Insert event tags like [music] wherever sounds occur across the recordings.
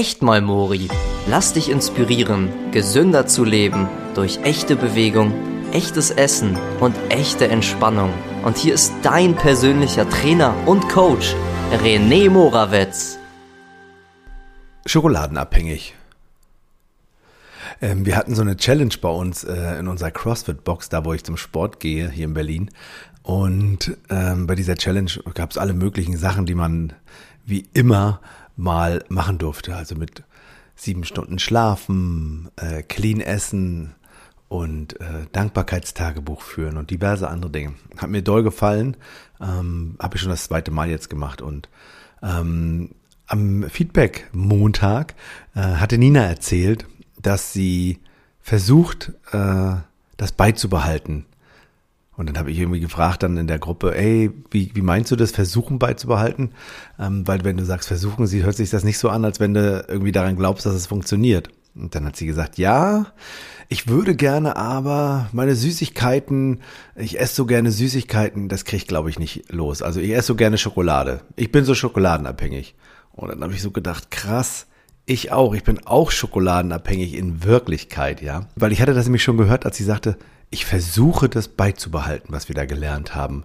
echt mal Mori. Lass dich inspirieren, gesünder zu leben durch echte Bewegung, echtes Essen und echte Entspannung. Und hier ist dein persönlicher Trainer und Coach, René Morawetz. Schokoladenabhängig. Ähm, wir hatten so eine Challenge bei uns äh, in unserer CrossFit-Box, da wo ich zum Sport gehe, hier in Berlin. Und ähm, bei dieser Challenge gab es alle möglichen Sachen, die man wie immer mal machen durfte. Also mit sieben Stunden Schlafen, äh, clean essen und äh, Dankbarkeitstagebuch führen und diverse andere Dinge. Hat mir doll gefallen. Ähm, Habe ich schon das zweite Mal jetzt gemacht. Und ähm, am Feedback Montag äh, hatte Nina erzählt, dass sie versucht, äh, das beizubehalten. Und dann habe ich irgendwie gefragt dann in der Gruppe, ey, wie, wie meinst du das, versuchen beizubehalten? Ähm, weil wenn du sagst versuchen, sie hört sich das nicht so an, als wenn du irgendwie daran glaubst, dass es funktioniert. Und dann hat sie gesagt, ja, ich würde gerne aber meine Süßigkeiten, ich esse so gerne Süßigkeiten, das kriege ich glaube ich nicht los. Also ich esse so gerne Schokolade. Ich bin so schokoladenabhängig. Und dann habe ich so gedacht, krass, ich auch. Ich bin auch schokoladenabhängig in Wirklichkeit, ja. Weil ich hatte das nämlich schon gehört, als sie sagte, ich versuche das beizubehalten, was wir da gelernt haben.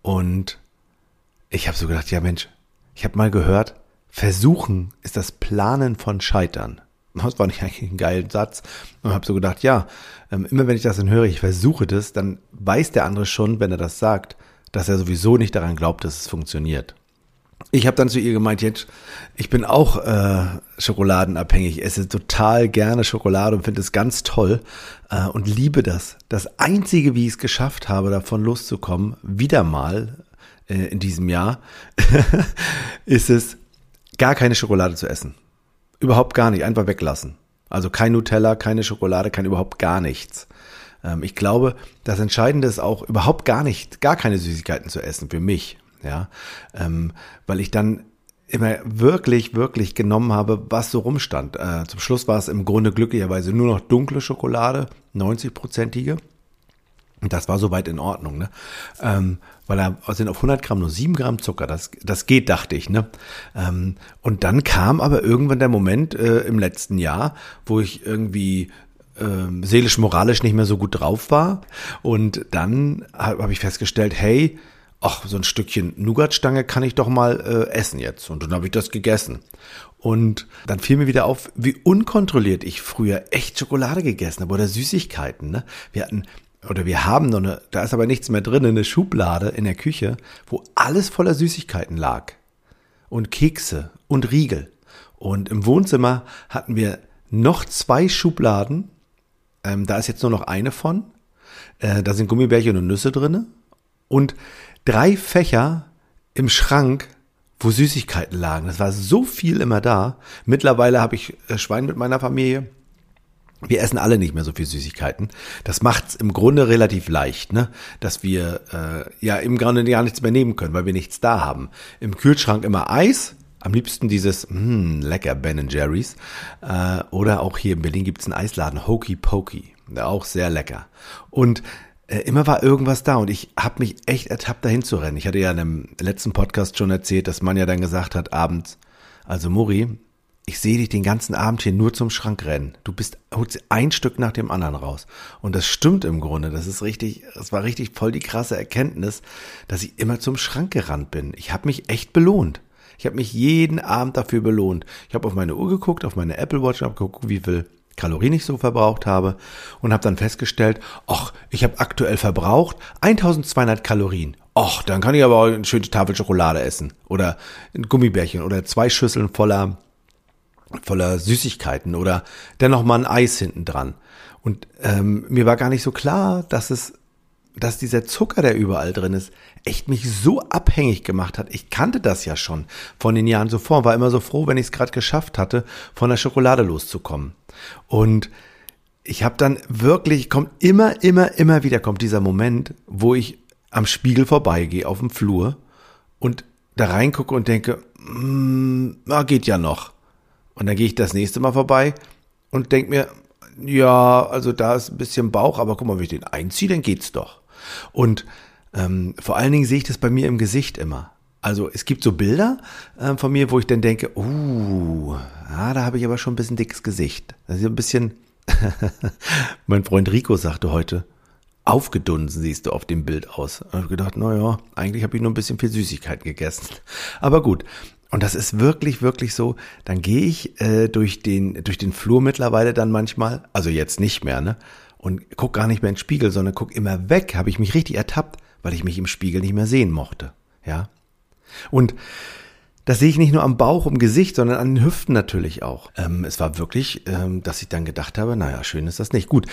Und ich habe so gedacht, ja Mensch, ich habe mal gehört, versuchen ist das Planen von Scheitern. Das war nicht eigentlich ein geiler Satz. Und habe so gedacht, ja, ähm, immer wenn ich das dann höre, ich versuche das, dann weiß der andere schon, wenn er das sagt, dass er sowieso nicht daran glaubt, dass es funktioniert. Ich habe dann zu ihr gemeint, jetzt, ich bin auch äh, schokoladenabhängig, ich esse total gerne Schokolade und finde es ganz toll äh, und liebe das. Das Einzige, wie ich es geschafft habe, davon loszukommen, wieder mal äh, in diesem Jahr, [laughs] ist es, gar keine Schokolade zu essen. Überhaupt gar nicht, einfach weglassen. Also kein Nutella, keine Schokolade, kein überhaupt gar nichts. Ähm, ich glaube, das Entscheidende ist auch überhaupt gar nicht, gar keine Süßigkeiten zu essen für mich ja, ähm, weil ich dann immer wirklich, wirklich genommen habe, was so rumstand. Äh, zum Schluss war es im Grunde glücklicherweise nur noch dunkle Schokolade, 90-prozentige. Und das war soweit in Ordnung, ne? Ähm, weil da sind auf 100 Gramm nur 7 Gramm Zucker. Das, das geht, dachte ich, ne? Ähm, und dann kam aber irgendwann der Moment äh, im letzten Jahr, wo ich irgendwie äh, seelisch, moralisch nicht mehr so gut drauf war. Und dann habe hab ich festgestellt, hey, ach, so ein Stückchen Nougatstange kann ich doch mal äh, essen jetzt. Und dann habe ich das gegessen. Und dann fiel mir wieder auf, wie unkontrolliert ich früher echt Schokolade gegessen habe oder Süßigkeiten. Ne? Wir hatten oder wir haben noch eine, da ist aber nichts mehr drin, eine Schublade in der Küche, wo alles voller Süßigkeiten lag. Und Kekse und Riegel. Und im Wohnzimmer hatten wir noch zwei Schubladen. Ähm, da ist jetzt nur noch eine von. Äh, da sind Gummibärchen und Nüsse drinne. Und drei Fächer im Schrank, wo Süßigkeiten lagen. Das war so viel immer da. Mittlerweile habe ich äh, Schwein mit meiner Familie. Wir essen alle nicht mehr so viel Süßigkeiten. Das macht's im Grunde relativ leicht, ne? Dass wir äh, ja im Grunde gar nichts mehr nehmen können, weil wir nichts da haben. Im Kühlschrank immer Eis, am liebsten dieses mh, hm, lecker Ben Jerry's. Äh, oder auch hier in Berlin gibt's einen Eisladen, Hokey Pokey. Auch sehr lecker. Und äh, immer war irgendwas da und ich habe mich echt ertappt, dahin zu rennen. Ich hatte ja in einem letzten Podcast schon erzählt, dass man ja dann gesagt hat, abends, also Muri, ich sehe dich den ganzen Abend hier nur zum Schrank rennen. Du bist holst ein Stück nach dem anderen raus. Und das stimmt im Grunde. Das ist richtig, das war richtig voll die krasse Erkenntnis, dass ich immer zum Schrank gerannt bin. Ich habe mich echt belohnt. Ich habe mich jeden Abend dafür belohnt. Ich habe auf meine Uhr geguckt, auf meine Apple Watch, habe geguckt, wie viel Kalorien ich so verbraucht habe und habe dann festgestellt, ach, ich habe aktuell verbraucht 1200 Kalorien. Ach, dann kann ich aber auch eine schöne Tafel Schokolade essen oder ein Gummibärchen oder zwei Schüsseln voller voller Süßigkeiten oder dennoch mal ein Eis hinten dran. Und ähm, mir war gar nicht so klar, dass es dass dieser Zucker, der überall drin ist, echt mich so abhängig gemacht hat. Ich kannte das ja schon von den Jahren zuvor, war immer so froh, wenn ich es gerade geschafft hatte, von der Schokolade loszukommen. Und ich habe dann wirklich, kommt immer, immer, immer wieder kommt dieser Moment, wo ich am Spiegel vorbeigehe auf dem Flur und da reingucke und denke, mm, na, geht ja noch. Und dann gehe ich das nächste Mal vorbei und denke mir, ja, also da ist ein bisschen Bauch, aber guck mal, wenn ich den einziehe, dann geht's doch. Und ähm, vor allen Dingen sehe ich das bei mir im Gesicht immer. Also es gibt so Bilder äh, von mir, wo ich dann denke, uh, ah, da habe ich aber schon ein bisschen dickes Gesicht. Also ein bisschen, [laughs] mein Freund Rico sagte heute, aufgedunsen siehst du auf dem Bild aus. Und ich habe gedacht, naja, eigentlich habe ich nur ein bisschen viel Süßigkeit gegessen. Aber gut. Und das ist wirklich, wirklich so. Dann gehe ich äh, durch den durch den Flur mittlerweile dann manchmal, also jetzt nicht mehr, ne? Und guck gar nicht mehr in den Spiegel, sondern guck immer weg. Habe ich mich richtig ertappt, weil ich mich im Spiegel nicht mehr sehen mochte. Ja. Und das sehe ich nicht nur am Bauch, im Gesicht, sondern an den Hüften natürlich auch. Ähm, es war wirklich, ähm, dass ich dann gedacht habe, naja, schön ist das nicht. Gut,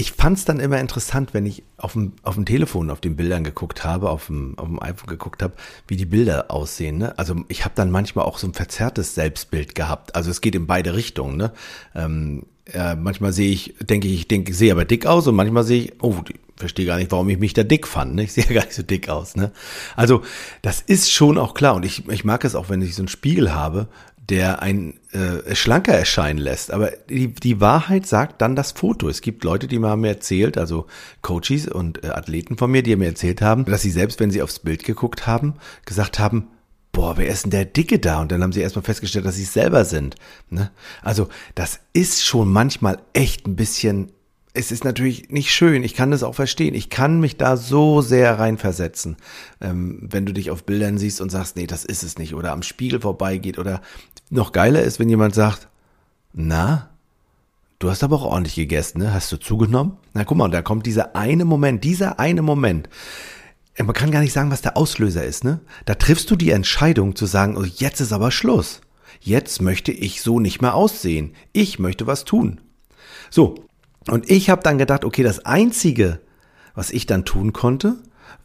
ich fand es dann immer interessant, wenn ich auf dem, auf dem Telefon, auf den Bildern geguckt habe, auf dem, auf dem iPhone geguckt habe, wie die Bilder aussehen. Ne? Also ich habe dann manchmal auch so ein verzerrtes Selbstbild gehabt. Also es geht in beide Richtungen. Ne? Ähm, äh, manchmal sehe ich, denke ich, ich denke, sehe aber dick aus und manchmal sehe ich, oh, ich verstehe gar nicht, warum ich mich da dick fand. Ne? Ich sehe [laughs] gar nicht so dick aus. Ne? Also das ist schon auch klar und ich, ich mag es auch, wenn ich so einen Spiegel habe, der ein äh, schlanker erscheinen lässt. Aber die, die Wahrheit sagt dann das Foto. Es gibt Leute, die mir haben erzählt, also Coaches und äh, Athleten von mir, die mir erzählt haben, dass sie selbst, wenn sie aufs Bild geguckt haben, gesagt haben, boah, wer ist denn der Dicke da? Und dann haben sie erstmal festgestellt, dass sie es selber sind. Ne? Also das ist schon manchmal echt ein bisschen es ist natürlich nicht schön, ich kann das auch verstehen. Ich kann mich da so sehr reinversetzen, ähm, wenn du dich auf Bildern siehst und sagst, nee, das ist es nicht, oder am Spiegel vorbeigeht, oder noch geiler ist, wenn jemand sagt, na, du hast aber auch ordentlich gegessen, ne? Hast du zugenommen? Na, guck mal, da kommt dieser eine Moment, dieser eine Moment. Man kann gar nicht sagen, was der Auslöser ist, ne? Da triffst du die Entscheidung zu sagen, oh, jetzt ist aber Schluss. Jetzt möchte ich so nicht mehr aussehen. Ich möchte was tun. So, und ich habe dann gedacht, okay, das Einzige, was ich dann tun konnte,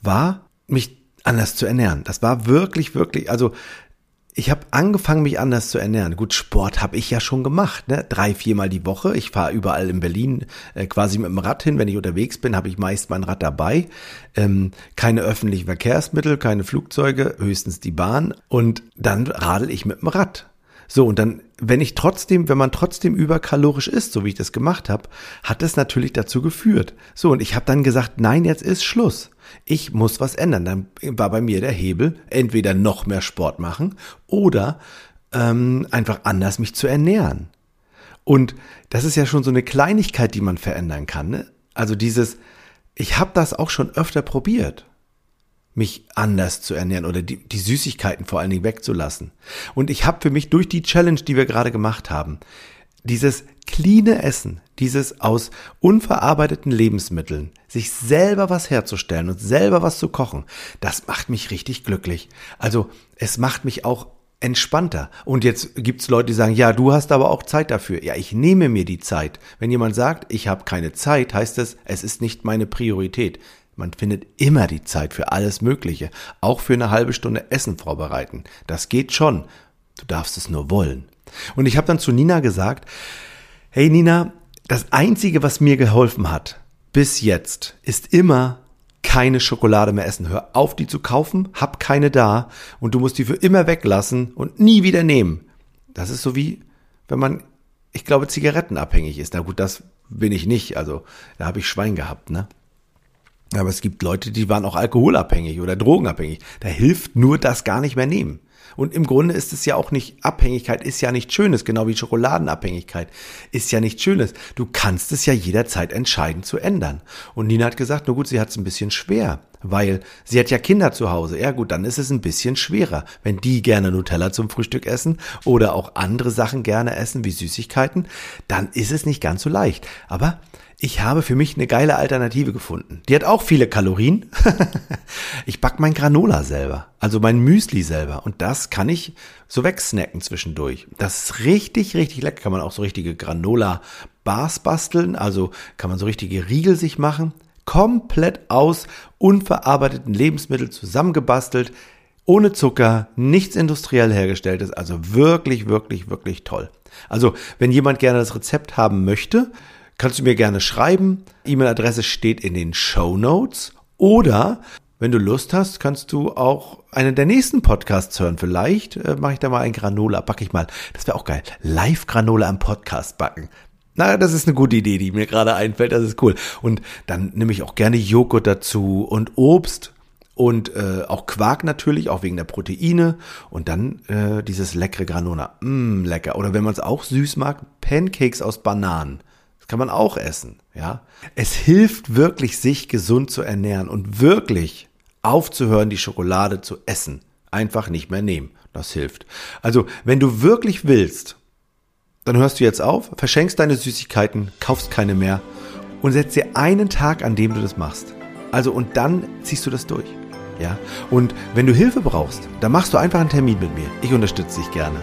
war, mich anders zu ernähren. Das war wirklich, wirklich, also ich habe angefangen, mich anders zu ernähren. Gut, Sport habe ich ja schon gemacht, ne? drei, viermal die Woche. Ich fahre überall in Berlin äh, quasi mit dem Rad hin. Wenn ich unterwegs bin, habe ich meist mein Rad dabei. Ähm, keine öffentlichen Verkehrsmittel, keine Flugzeuge, höchstens die Bahn. Und dann radel ich mit dem Rad. So, und dann, wenn ich trotzdem, wenn man trotzdem überkalorisch ist, so wie ich das gemacht habe, hat das natürlich dazu geführt. So, und ich habe dann gesagt, nein, jetzt ist Schluss. Ich muss was ändern. Dann war bei mir der Hebel, entweder noch mehr Sport machen oder ähm, einfach anders mich zu ernähren. Und das ist ja schon so eine Kleinigkeit, die man verändern kann. Ne? Also dieses, ich habe das auch schon öfter probiert mich anders zu ernähren oder die, die Süßigkeiten vor allen Dingen wegzulassen. Und ich habe für mich durch die Challenge, die wir gerade gemacht haben, dieses cleane Essen, dieses aus unverarbeiteten Lebensmitteln, sich selber was herzustellen und selber was zu kochen, das macht mich richtig glücklich. Also es macht mich auch entspannter. Und jetzt gibt's Leute, die sagen, ja, du hast aber auch Zeit dafür. Ja, ich nehme mir die Zeit. Wenn jemand sagt, ich habe keine Zeit, heißt es, es ist nicht meine Priorität. Man findet immer die Zeit für alles Mögliche, auch für eine halbe Stunde Essen vorbereiten. Das geht schon. Du darfst es nur wollen. Und ich habe dann zu Nina gesagt, hey Nina, das Einzige, was mir geholfen hat bis jetzt, ist immer keine Schokolade mehr essen. Hör auf, die zu kaufen, hab keine da und du musst die für immer weglassen und nie wieder nehmen. Das ist so wie, wenn man, ich glaube, zigarettenabhängig ist. Na gut, das bin ich nicht. Also da habe ich Schwein gehabt, ne? Aber es gibt Leute, die waren auch alkoholabhängig oder drogenabhängig. Da hilft nur das gar nicht mehr nehmen. Und im Grunde ist es ja auch nicht, Abhängigkeit ist ja nichts Schönes, genau wie Schokoladenabhängigkeit ist ja nichts Schönes. Du kannst es ja jederzeit entscheiden zu ändern. Und Nina hat gesagt, na gut, sie hat es ein bisschen schwer, weil sie hat ja Kinder zu Hause. Ja gut, dann ist es ein bisschen schwerer. Wenn die gerne Nutella zum Frühstück essen oder auch andere Sachen gerne essen wie Süßigkeiten, dann ist es nicht ganz so leicht. Aber ich habe für mich eine geile Alternative gefunden. Die hat auch viele Kalorien. [laughs] ich back mein Granola selber, also mein Müsli selber. Und das kann ich so wegsnacken zwischendurch. Das ist richtig, richtig lecker. Kann man auch so richtige Granola-Bars basteln. Also kann man so richtige Riegel sich machen. Komplett aus unverarbeiteten Lebensmitteln zusammengebastelt. Ohne Zucker, nichts industriell hergestelltes. Also wirklich, wirklich, wirklich toll. Also wenn jemand gerne das Rezept haben möchte, kannst du mir gerne schreiben. E-Mail-Adresse steht in den Show Notes. Oder wenn du Lust hast, kannst du auch einen der nächsten Podcasts hören. Vielleicht äh, mache ich da mal ein Granola, backe ich mal. Das wäre auch geil. Live-Granola am Podcast backen. Na, das ist eine gute Idee, die mir gerade einfällt. Das ist cool. Und dann nehme ich auch gerne Joghurt dazu und Obst. und äh, auch Quark natürlich, auch wegen der Proteine und dann äh, dieses leckere Granola, mm, lecker. Oder wenn man es auch süß mag, Pancakes aus Bananen. Kann man auch essen, ja. Es hilft wirklich, sich gesund zu ernähren und wirklich aufzuhören, die Schokolade zu essen. Einfach nicht mehr nehmen. Das hilft. Also, wenn du wirklich willst, dann hörst du jetzt auf, verschenkst deine Süßigkeiten, kaufst keine mehr und setzt dir einen Tag, an dem du das machst. Also, und dann ziehst du das durch. Ja? Und wenn du Hilfe brauchst, dann machst du einfach einen Termin mit mir. Ich unterstütze dich gerne.